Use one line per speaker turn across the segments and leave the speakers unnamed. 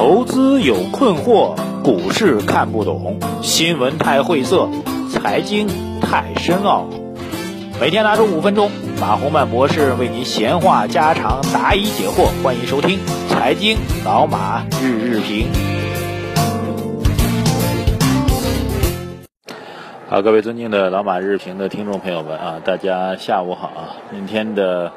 投资有困惑，股市看不懂，新闻太晦涩，财经太深奥。每天拿出五分钟，马洪曼博士为您闲话家常，答疑解惑。欢迎收听《财经老马日日评》。好，各位尊敬的老马日评的听众朋友们啊，大家下午好啊！今天的。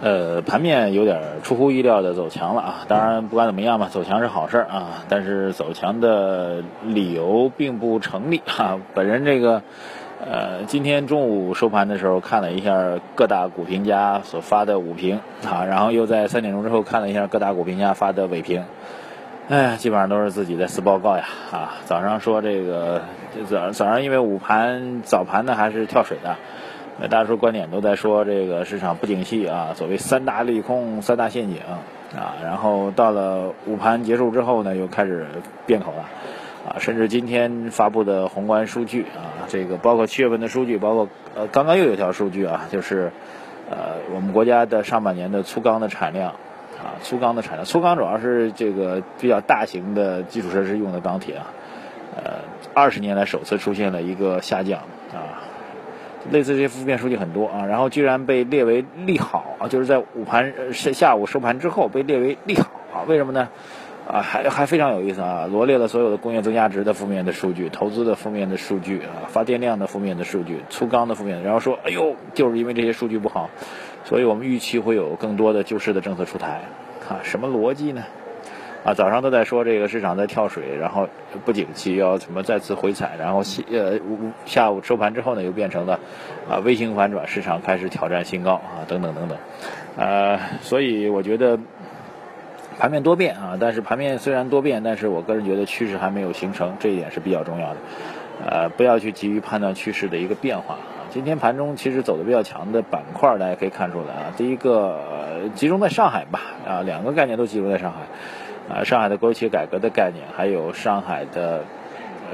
呃，盘面有点出乎意料的走强了啊！当然，不管怎么样吧，走强是好事儿啊。但是走强的理由并不成立哈。本人这个，呃，今天中午收盘的时候看了一下各大股评家所发的午评啊，然后又在三点钟之后看了一下各大股评家发的尾评，哎，基本上都是自己在撕报告呀啊！早上说这个早早上因为午盘早盘呢还是跳水的。那大多数观点都在说这个市场不景气啊，所谓三大利空、三大陷阱啊，然后到了午盘结束之后呢，又开始变口了啊，甚至今天发布的宏观数据啊，这个包括七月份的数据，包括呃刚刚又有一条数据啊，就是呃我们国家的上半年的粗钢的产量啊，粗钢的产量，粗钢主要是这个比较大型的基础设施用的钢铁啊，呃二十年来首次出现了一个下降啊。类似这些负面数据很多啊，然后居然被列为利好啊，就是在午盘是下午收盘之后被列为利好啊？为什么呢？啊，还还非常有意思啊，罗列了所有的工业增加值的负面的数据、投资的负面的数据啊、发电量的负面的数据、粗钢的负面，然后说，哎呦，就是因为这些数据不好，所以我们预期会有更多的救市的政策出台啊？什么逻辑呢？啊，早上都在说这个市场在跳水，然后不景气要什么再次回踩，然后下呃下午收盘之后呢，又变成了啊微型反转，市场开始挑战新高啊等等等等，呃，所以我觉得盘面多变啊，但是盘面虽然多变，但是我个人觉得趋势还没有形成，这一点是比较重要的，呃，不要去急于判断趋势的一个变化啊。今天盘中其实走的比较强的板块，大家可以看出来啊，第一个集中在上海吧，啊，两个概念都集中在上海。啊，上海的国企改革的概念，还有上海的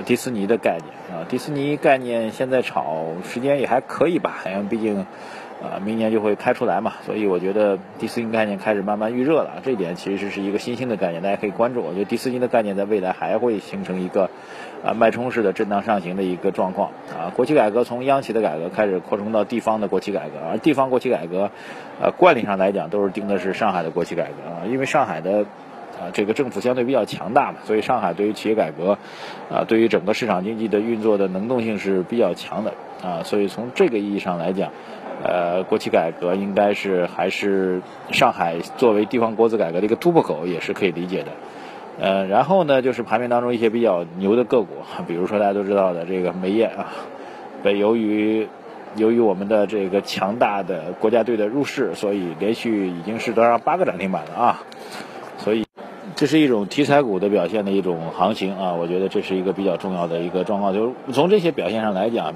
迪士尼的概念啊，迪士尼概念现在炒时间也还可以吧，因为毕竟啊明年就会开出来嘛，所以我觉得迪士尼概念开始慢慢预热了，这一点其实是一个新兴的概念，大家可以关注。我觉得迪士尼的概念在未来还会形成一个啊脉冲式的震荡上行的一个状况啊。国企改革从央企的改革开始扩充到地方的国企改革，而地方国企改革，呃惯例上来讲都是盯的是上海的国企改革啊，因为上海的。啊，这个政府相对比较强大嘛，所以上海对于企业改革，啊，对于整个市场经济的运作的能动性是比较强的啊，所以从这个意义上来讲，呃，国企改革应该是还是上海作为地方国资改革的一个突破口，也是可以理解的。呃，然后呢，就是盘面当中一些比较牛的个股，比如说大家都知道的这个煤业啊，被由于由于我们的这个强大的国家队的入市，所以连续已经是多少八个涨停板了啊，这是一种题材股的表现的一种行情啊，我觉得这是一个比较重要的一个状况。就是从这些表现上来讲，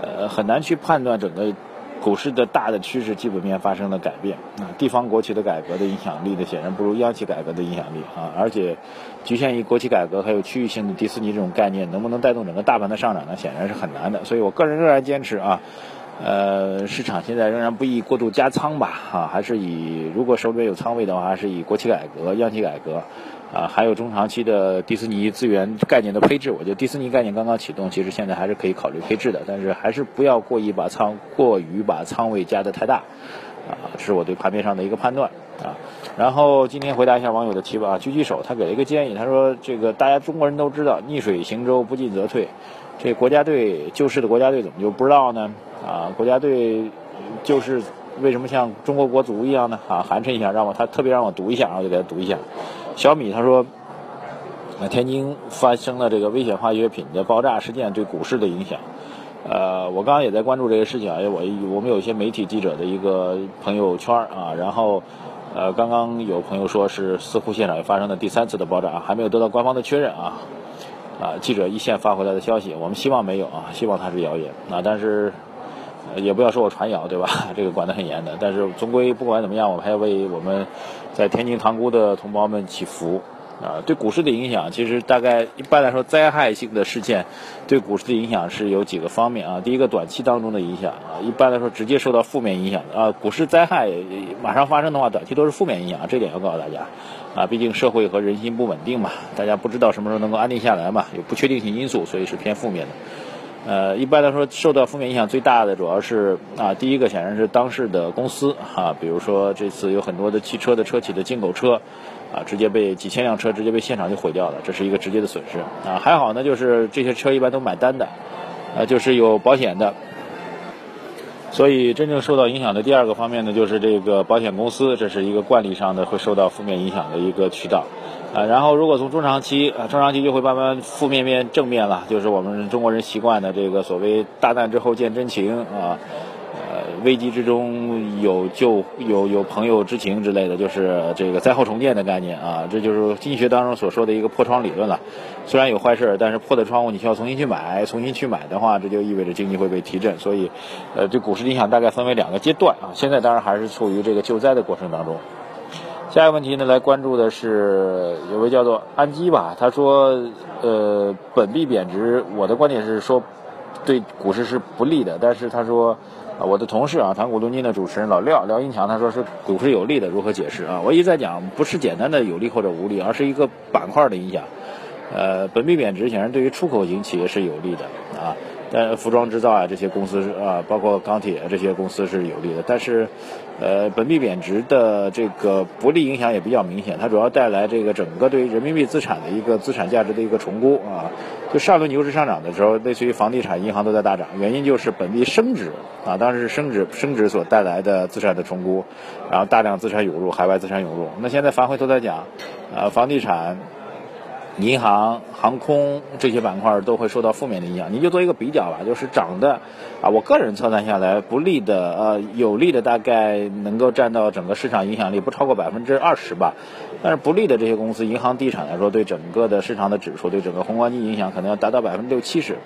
呃，很难去判断整个股市的大的趋势基本面发生了改变啊。地方国企的改革的影响力呢，显然不如央企改革的影响力啊。而且，局限于国企改革还有区域性的迪士尼这种概念，能不能带动整个大盘的上涨呢？显然是很难的。所以我个人仍然坚持啊。呃，市场现在仍然不宜过度加仓吧，哈，还是以如果手里面有仓位的话，还是以国企改革、央企改革，啊，还有中长期的迪士尼资源概念的配置。我觉得迪士尼概念刚刚启动，其实现在还是可以考虑配置的，但是还是不要过于把仓过于把仓位加的太大，啊，这是我对盘面上的一个判断啊。然后今天回答一下网友的提问啊，狙击手他给了一个建议，他说这个大家中国人都知道逆水行舟，不进则退，这国家队救市的国家队怎么就不知道呢？啊，国家队就是为什么像中国国足一样呢？啊，寒碜一下，让我他特别让我读一下，然后就给他读一下。小米他说，那天津发生了这个危险化学品的爆炸事件对股市的影响。呃，我刚刚也在关注这个事情啊，我我们有一些媒体记者的一个朋友圈啊，然后呃，刚刚有朋友说是似乎现场又发生了第三次的爆炸，还没有得到官方的确认啊。啊，记者一线发回来的消息，我们希望没有啊，希望它是谣言啊，但是。也不要说我传谣，对吧？这个管得很严的。但是终归不管怎么样，我们还要为我们在天津塘沽的同胞们祈福啊，对股市的影响，其实大概一般来说，灾害性的事件对股市的影响是有几个方面啊。第一个，短期当中的影响啊，一般来说直接受到负面影响的啊。股市灾害马上发生的话，短期都是负面影响，这点要告诉大家啊。毕竟社会和人心不稳定嘛，大家不知道什么时候能够安定下来嘛，有不确定性因素，所以是偏负面的。呃，一般来说，受到负面影响最大的主要是啊，第一个显然是当事的公司啊，比如说这次有很多的汽车的车企的进口车。啊，直接被几千辆车直接被现场就毁掉了，这是一个直接的损失啊。还好呢，就是这些车一般都买单的，啊，就是有保险的。所以真正受到影响的第二个方面呢，就是这个保险公司，这是一个惯例上的会受到负面影响的一个渠道啊。然后如果从中长期啊，中长期就会慢慢负面变正面了，就是我们中国人习惯的这个所谓大难之后见真情啊。呃危机之中有救有有朋友之情之类的，就是这个灾后重建的概念啊，这就是经济学当中所说的一个破窗理论了。虽然有坏事，但是破的窗户你需要重新去买，重新去买的话，这就意味着经济会被提振。所以，呃，这股市影响大概分为两个阶段啊。现在当然还是处于这个救灾的过程当中。下一个问题呢，来关注的是有位叫做安基吧，他说，呃，本币贬值，我的观点是说对股市是不利的，但是他说。啊，我的同事啊，谈股论金的主持人老廖廖英强，他说是股市有利的，如何解释啊？我一直在讲，不是简单的有利或者无利，而是一个板块的影响。呃，本币贬值显然对于出口型企业是有利的啊。但服装制造啊这些公司啊，包括钢铁这些公司是有利的，但是，呃，本币贬值的这个不利影响也比较明显，它主要带来这个整个对于人民币资产的一个资产价值的一个重估啊。就上轮牛市上涨的时候，类似于房地产、银行都在大涨，原因就是本币升值啊，当时是升值升值所带来的资产的重估，然后大量资产涌入，海外资产涌入。那现在反回头在讲，啊，房地产。银行、航空这些板块都会受到负面的影响，你就做一个比较吧，就是涨的，啊，我个人测算下来不利的，呃，有利的大概能够占到整个市场影响力不超过百分之二十吧，但是不利的这些公司，银行、地产来说，对整个的市场的指数，对整个宏观经济影响可能要达到百分之六七十，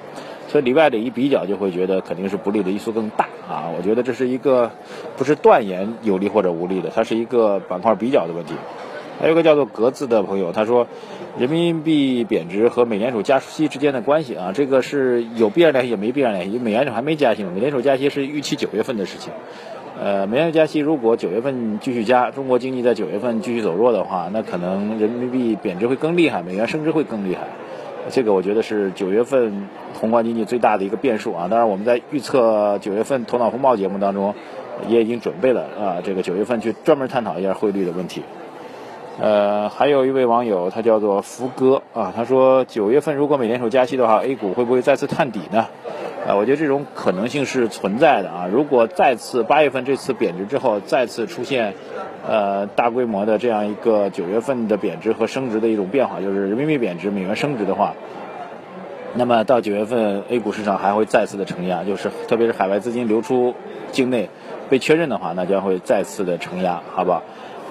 所以里外的一比较，就会觉得肯定是不利的因素更大啊，我觉得这是一个不是断言有利或者无利的，它是一个板块比较的问题。还有个叫做格子的朋友，他说，人民币贬值和美联储加息之间的关系啊，这个是有必然联系也没必然联系。因为美联储还没加息嘛，美联储加息是预期九月份的事情。呃，美联储加息如果九月份继续加，中国经济在九月份继续走弱的话，那可能人民币贬值会更厉害，美元升值会更厉害。这个我觉得是九月份宏观经济最大的一个变数啊。当然，我们在预测九月份头脑风暴节目当中也已经准备了啊，这个九月份去专门探讨一下汇率的问题。呃，还有一位网友，他叫做福哥啊，他说九月份如果美联储加息的话，A 股会不会再次探底呢？啊，我觉得这种可能性是存在的啊。如果再次八月份这次贬值之后，再次出现呃大规模的这样一个九月份的贬值和升值的一种变化，就是人民币贬值，美元升值的话，那么到九月份 A 股市场还会再次的承压，就是特别是海外资金流出境内被确认的话，那将会再次的承压，好不好？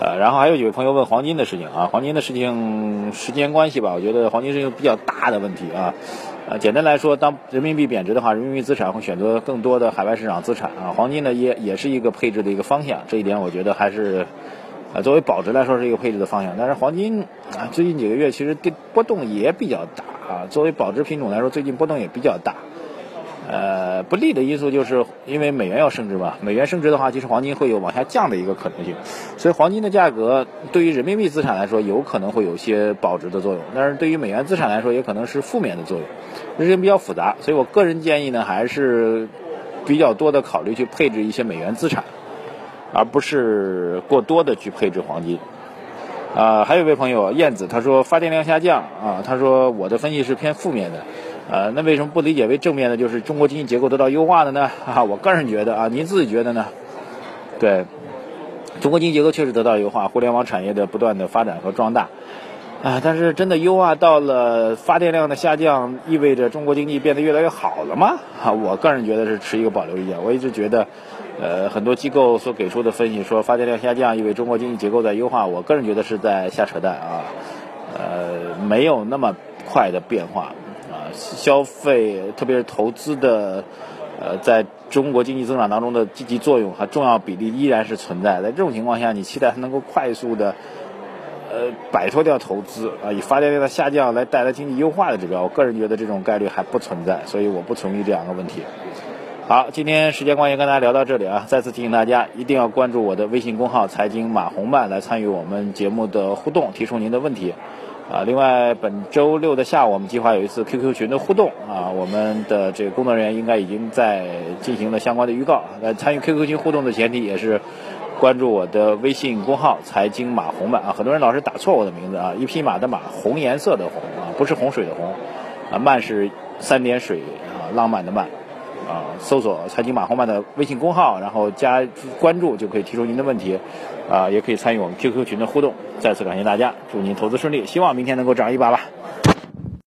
呃，然后还有几位朋友问黄金的事情啊，黄金的事情时间关系吧，我觉得黄金是一个比较大的问题啊。呃，简单来说，当人民币贬值的话，人民币资产会选择更多的海外市场资产啊，黄金呢也也是一个配置的一个方向，这一点我觉得还是，呃，作为保值来说是一个配置的方向。但是黄金啊，最近几个月其实跌波动也比较大啊，作为保值品种来说，最近波动也比较大。呃，不利的因素就是因为美元要升值嘛，美元升值的话，其实黄金会有往下降的一个可能性，所以黄金的价格对于人民币资产来说有可能会有些保值的作用，但是对于美元资产来说也可能是负面的作用，这情比较复杂，所以我个人建议呢，还是比较多的考虑去配置一些美元资产，而不是过多的去配置黄金。啊，还有一位朋友燕子，他说发电量下降啊，他说我的分析是偏负面的。呃，那为什么不理解为正面的？就是中国经济结构得到优化的呢？哈，我个人觉得啊，您自己觉得呢？对，中国经济结构确实得到优化，互联网产业的不断的发展和壮大，啊，但是真的优化到了发电量的下降，意味着中国经济变得越来越好了吗？哈，我个人觉得是持一个保留意见。我一直觉得，呃，很多机构所给出的分析说发电量下降意味中国经济结构在优化，我个人觉得是在瞎扯淡啊，呃，没有那么快的变化。消费，特别是投资的，呃，在中国经济增长当中的积极作用和重要比例依然是存在。在这种情况下，你期待它能够快速的，呃摆脱掉投资啊，以发电量的下降来带来经济优化的指标，我个人觉得这种概率还不存在，所以我不同意这两个问题。好，今天时间关系，跟大家聊到这里啊，再次提醒大家一定要关注我的微信公号“财经马红漫”来参与我们节目的互动，提出您的问题。啊，另外本周六的下午，我们计划有一次 QQ 群的互动啊，我们的这个工作人员应该已经在进行了相关的预告。那参与 QQ 群互动的前提也是关注我的微信公号“财经马红漫”啊，很多人老是打错我的名字啊，一匹马的马，红颜色的红啊，不是洪水的洪啊，漫是三点水啊，浪漫的漫。啊，搜索财经马红漫的微信公号，然后加关注就可以提出您的问题，啊，也可以参与我们 QQ 群的互动。再次感谢大家，祝您投资顺利，希望明天能够涨一把吧。